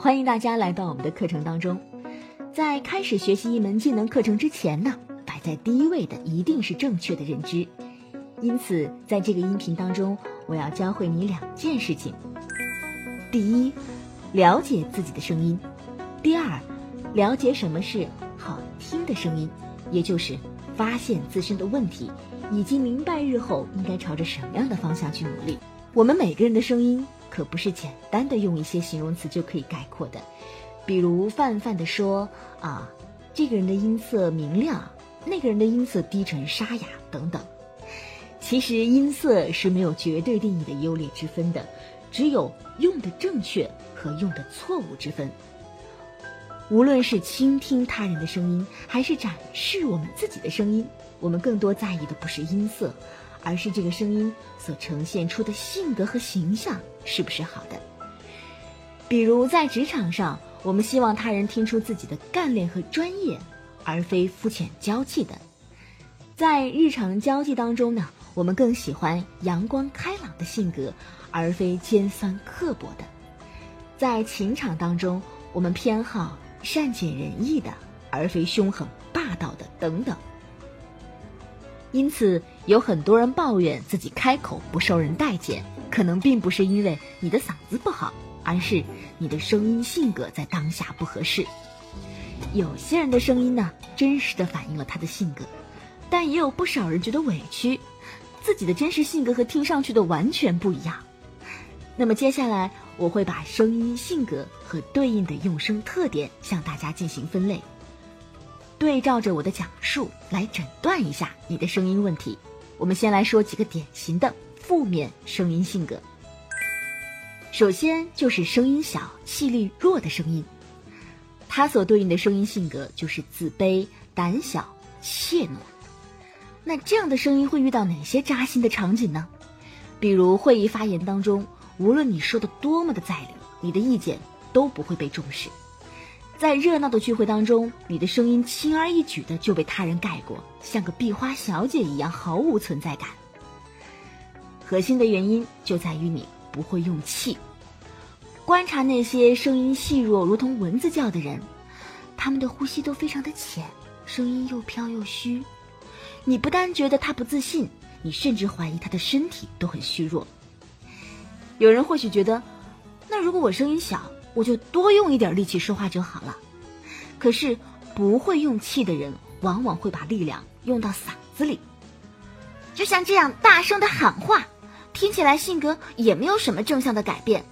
欢迎大家来到我们的课程当中。在开始学习一门技能课程之前呢，摆在第一位的一定是正确的认知。因此，在这个音频当中，我要教会你两件事情：第一，了解自己的声音；第二，了解什么是好听的声音，也就是发现自身的问题，以及明白日后应该朝着什么样的方向去努力。我们每个人的声音。可不是简单的用一些形容词就可以概括的，比如泛泛的说啊，这个人的音色明亮，那个人的音色低沉沙哑等等。其实音色是没有绝对定义的优劣之分的，只有用的正确和用的错误之分。无论是倾听他人的声音，还是展示我们自己的声音，我们更多在意的不是音色。而是这个声音所呈现出的性格和形象是不是好的？比如在职场上，我们希望他人听出自己的干练和专业，而非肤浅娇气的；在日常交际当中呢，我们更喜欢阳光开朗的性格，而非尖酸刻薄的；在情场当中，我们偏好善解人意的，而非凶狠霸道的等等。因此，有很多人抱怨自己开口不受人待见，可能并不是因为你的嗓子不好，而是你的声音性格在当下不合适。有些人的声音呢，真实的反映了他的性格，但也有不少人觉得委屈，自己的真实性格和听上去的完全不一样。那么接下来，我会把声音性格和对应的用声特点向大家进行分类。对照着我的讲述来诊断一下你的声音问题。我们先来说几个典型的负面声音性格。首先就是声音小、气力弱的声音，它所对应的声音性格就是自卑、胆小、怯懦。那这样的声音会遇到哪些扎心的场景呢？比如会议发言当中，无论你说的多么的在理，你的意见都不会被重视。在热闹的聚会当中，你的声音轻而易举的就被他人盖过，像个壁花小姐一样毫无存在感。核心的原因就在于你不会用气。观察那些声音细弱如同蚊子叫的人，他们的呼吸都非常的浅，声音又飘又虚。你不但觉得他不自信，你甚至怀疑他的身体都很虚弱。有人或许觉得，那如果我声音小？我就多用一点力气说话就好了，可是不会用气的人，往往会把力量用到嗓子里。就像这样大声的喊话，听起来性格也没有什么正向的改变，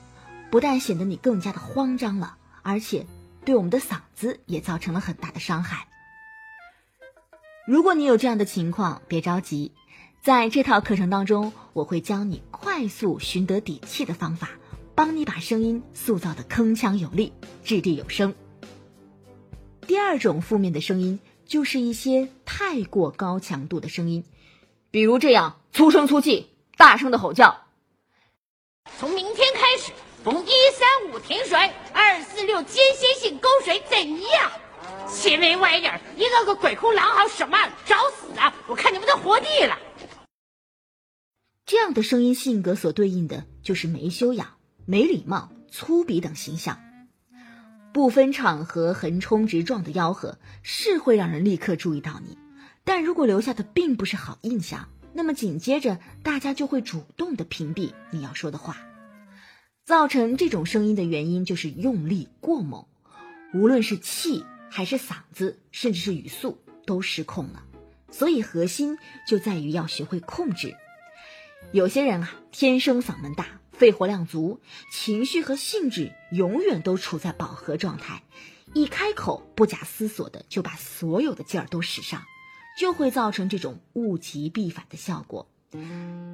不但显得你更加的慌张了，而且对我们的嗓子也造成了很大的伤害。如果你有这样的情况，别着急，在这套课程当中，我会教你快速寻得底气的方法。帮你把声音塑造的铿锵有力、掷地有声。第二种负面的声音就是一些太过高强度的声音，比如这样粗声粗气、大声的吼叫。从明天开始，逢一三五停水，二四六间歇性供水，怎样？前面晚一点，一个个鬼哭狼嚎什么？找死啊！我看你们都活腻了。这样的声音性格所对应的就是没修养。没礼貌、粗鄙等形象，不分场合横冲直撞的吆喝是会让人立刻注意到你，但如果留下的并不是好印象，那么紧接着大家就会主动的屏蔽你要说的话。造成这种声音的原因就是用力过猛，无论是气还是嗓子，甚至是语速都失控了。所以核心就在于要学会控制。有些人啊，天生嗓门大。肺活量足，情绪和兴致永远都处在饱和状态，一开口不假思索的就把所有的劲儿都使上，就会造成这种物极必反的效果。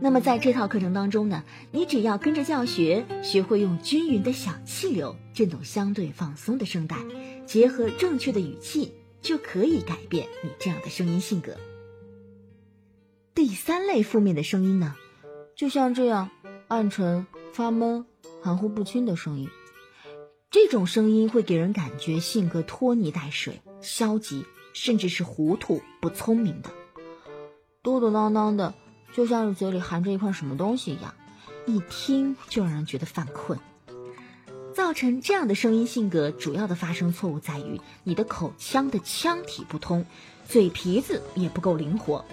那么在这套课程当中呢，你只要跟着教学，学会用均匀的小气流震动相对放松的声带，结合正确的语气，就可以改变你这样的声音性格。第三类负面的声音呢，就像这样。暗沉、发闷、含糊不清的声音，这种声音会给人感觉性格拖泥带水、消极，甚至是糊涂不聪明的，嘟嘟囔囔的，就像是嘴里含着一块什么东西一样，一听就让人觉得犯困。造成这样的声音性格，主要的发声错误在于你的口腔的腔体不通，嘴皮子也不够灵活。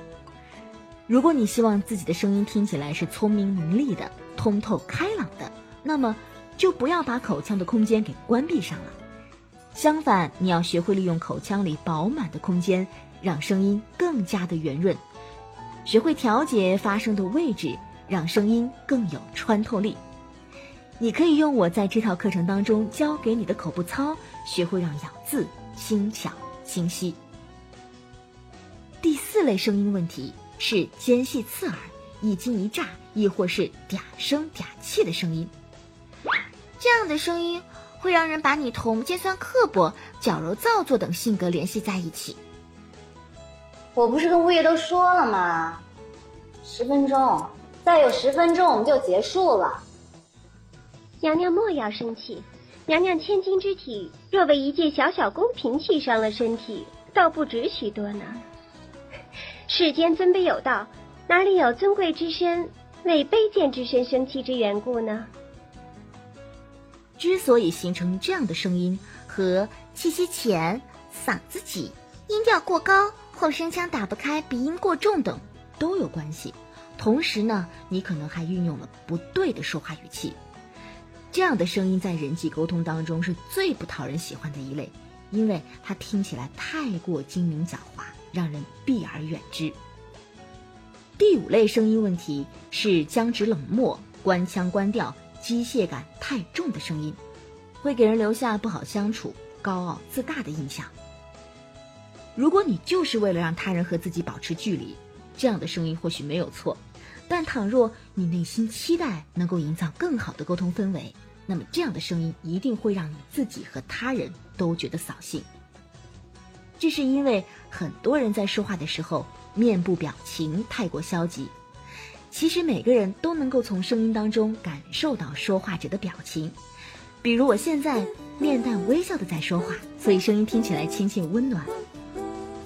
如果你希望自己的声音听起来是聪明伶俐的、通透开朗的，那么就不要把口腔的空间给关闭上了。相反，你要学会利用口腔里饱满的空间，让声音更加的圆润，学会调节发声的位置，让声音更有穿透力。你可以用我在这套课程当中教给你的口部操，学会让咬字轻巧清晰。第四类声音问题。是尖细刺耳、一惊一乍，亦或是嗲声嗲气的声音。这样的声音会让人把你同尖酸刻薄、矫揉造作等性格联系在一起。我不是跟物业都说了吗？十分钟，再有十分钟我们就结束了。娘娘莫要生气，娘娘千金之体，若为一介小小宫嫔气伤了身体，倒不值许多呢。世间尊卑有道，哪里有尊贵之身为卑贱之身生气之缘故呢？之所以形成这样的声音，和气息浅、嗓子挤、音调过高或声腔打不开、鼻音过重等都有关系。同时呢，你可能还运用了不对的说话语气，这样的声音在人际沟通当中是最不讨人喜欢的一类，因为它听起来太过精明狡猾。让人避而远之。第五类声音问题是僵直冷漠、官腔官调、机械感太重的声音，会给人留下不好相处、高傲自大的印象。如果你就是为了让他人和自己保持距离，这样的声音或许没有错。但倘若你内心期待能够营造更好的沟通氛围，那么这样的声音一定会让你自己和他人都觉得扫兴。这是因为很多人在说话的时候面部表情太过消极。其实每个人都能够从声音当中感受到说话者的表情。比如我现在面带微笑的在说话，所以声音听起来亲切温暖。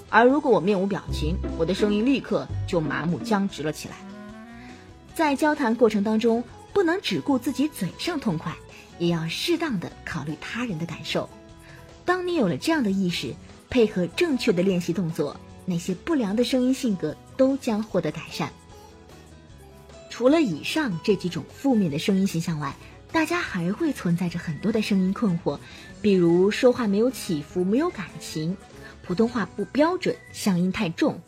而如果我面无表情，我的声音立刻就麻木僵直了起来。在交谈过程当中，不能只顾自己嘴上痛快，也要适当的考虑他人的感受。当你有了这样的意识。配合正确的练习动作，那些不良的声音性格都将获得改善。除了以上这几种负面的声音形象外，大家还会存在着很多的声音困惑，比如说话没有起伏、没有感情，普通话不标准、乡音太重，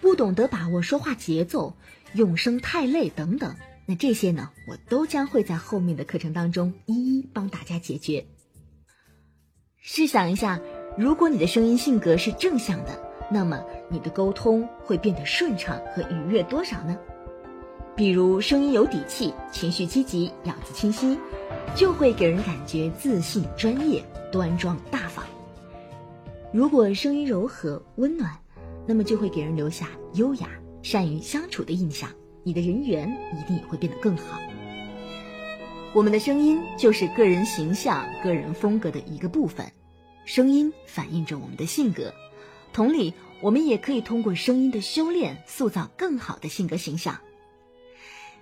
不懂得把握说话节奏，用声太累等等。那这些呢，我都将会在后面的课程当中一一帮大家解决。试想一下。如果你的声音性格是正向的，那么你的沟通会变得顺畅和愉悦多少呢？比如声音有底气、情绪积极、咬字清晰，就会给人感觉自信、专业、端庄大方。如果声音柔和、温暖，那么就会给人留下优雅、善于相处的印象，你的人缘一定也会变得更好。我们的声音就是个人形象、个人风格的一个部分。声音反映着我们的性格，同理，我们也可以通过声音的修炼，塑造更好的性格形象。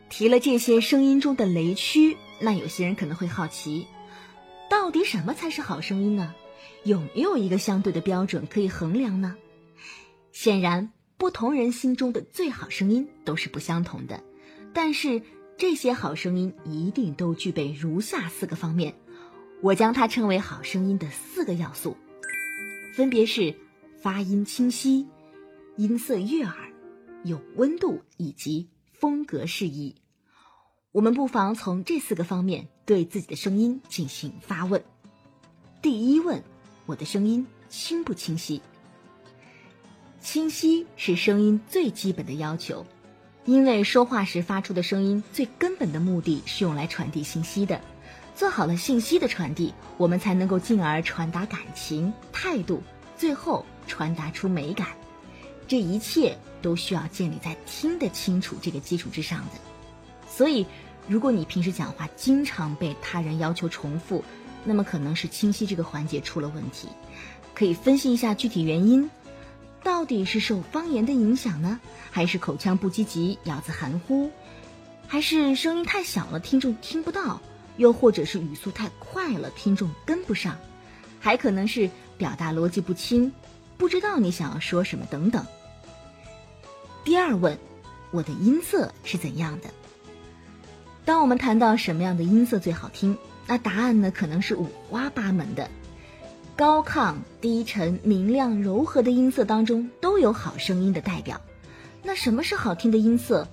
提了这些声音中的雷区，那有些人可能会好奇，到底什么才是好声音呢？有没有一个相对的标准可以衡量呢？显然，不同人心中的最好声音都是不相同的，但是这些好声音一定都具备如下四个方面。我将它称为好声音的四个要素，分别是发音清晰、音色悦耳、有温度以及风格适宜。我们不妨从这四个方面对自己的声音进行发问。第一问：我的声音清不清晰？清晰是声音最基本的要求，因为说话时发出的声音最根本的目的是用来传递信息的。做好了信息的传递，我们才能够进而传达感情、态度，最后传达出美感。这一切都需要建立在听得清楚这个基础之上的。所以，如果你平时讲话经常被他人要求重复，那么可能是清晰这个环节出了问题。可以分析一下具体原因，到底是受方言的影响呢，还是口腔不积极、咬字含糊，还是声音太小了听众听不到？又或者是语速太快了，听众跟不上，还可能是表达逻辑不清，不知道你想要说什么等等。第二问，我的音色是怎样的？当我们谈到什么样的音色最好听，那答案呢可能是五花八门的。高亢、低沉、明亮、柔和的音色当中都有好声音的代表。那什么是好听的音色？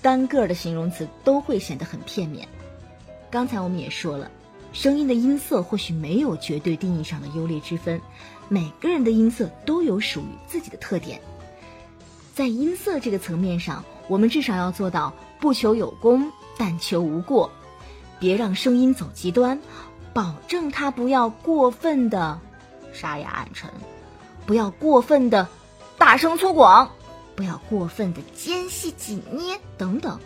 单个的形容词都会显得很片面。刚才我们也说了，声音的音色或许没有绝对定义上的优劣之分，每个人的音色都有属于自己的特点。在音色这个层面上，我们至少要做到不求有功，但求无过，别让声音走极端，保证它不要过分的。沙哑暗沉，不要过分的大声粗犷，不要过分的尖细紧捏等等。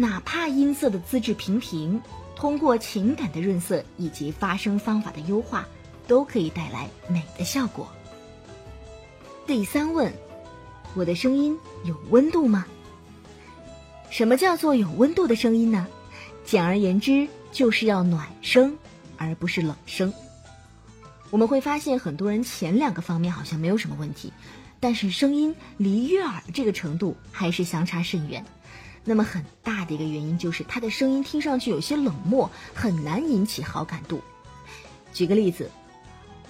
哪怕音色的资质平平，通过情感的润色以及发声方法的优化，都可以带来美的效果。第三问，我的声音有温度吗？什么叫做有温度的声音呢？简而言之，就是要暖声，而不是冷声。我们会发现，很多人前两个方面好像没有什么问题，但是声音离悦耳这个程度还是相差甚远。那么很大的一个原因就是他的声音听上去有些冷漠，很难引起好感度。举个例子，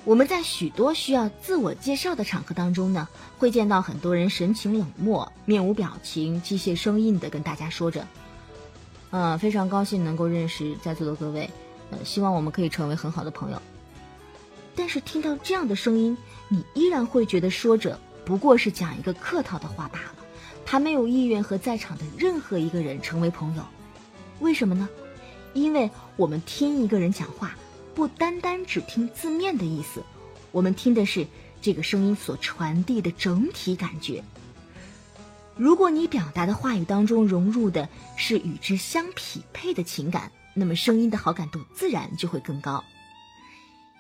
我们在许多需要自我介绍的场合当中呢，会见到很多人神情冷漠、面无表情、机械生硬的跟大家说着：“嗯，非常高兴能够认识在座的各位，呃，希望我们可以成为很好的朋友。”但是听到这样的声音，你依然会觉得说着不过是讲一个客套的话罢了，他没有意愿和在场的任何一个人成为朋友。为什么呢？因为我们听一个人讲话，不单单只听字面的意思，我们听的是这个声音所传递的整体感觉。如果你表达的话语当中融入的是与之相匹配的情感，那么声音的好感度自然就会更高。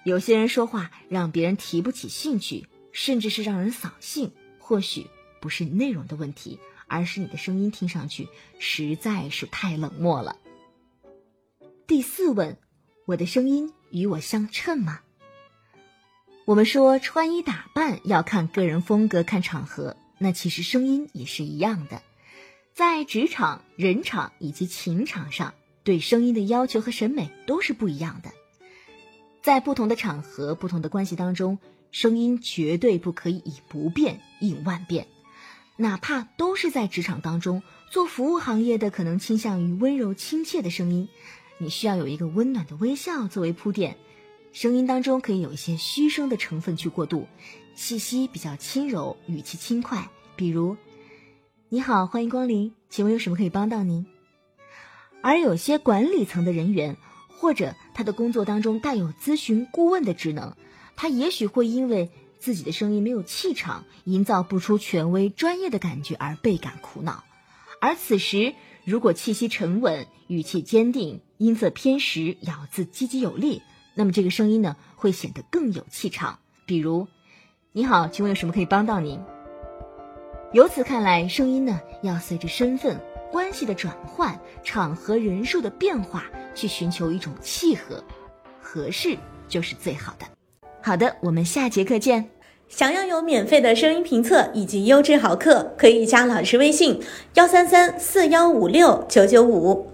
有些人说话让别人提不起兴趣，甚至是让人扫兴。或许不是内容的问题，而是你的声音听上去实在是太冷漠了。第四问，我的声音与我相称吗？我们说穿衣打扮要看个人风格、看场合，那其实声音也是一样的。在职场、人场以及情场上，对声音的要求和审美都是不一样的。在不同的场合、不同的关系当中，声音绝对不可以以不变应万变。哪怕都是在职场当中做服务行业的，可能倾向于温柔亲切的声音，你需要有一个温暖的微笑作为铺垫。声音当中可以有一些虚声的成分去过渡，气息比较轻柔，语气轻快。比如：“你好，欢迎光临，请问有什么可以帮到您？”而有些管理层的人员。或者他的工作当中带有咨询顾问的职能，他也许会因为自己的声音没有气场，营造不出权威专业的感觉而倍感苦恼。而此时，如果气息沉稳、语气坚定、音色偏实、咬字积极有力，那么这个声音呢会显得更有气场。比如，你好，请问有什么可以帮到您？由此看来，声音呢要随着身份。关系的转换，场合人数的变化，去寻求一种契合，合适就是最好的。好的，我们下节课见。想要有免费的声音评测以及优质好课，可以加老师微信：幺三三四幺五六九九五。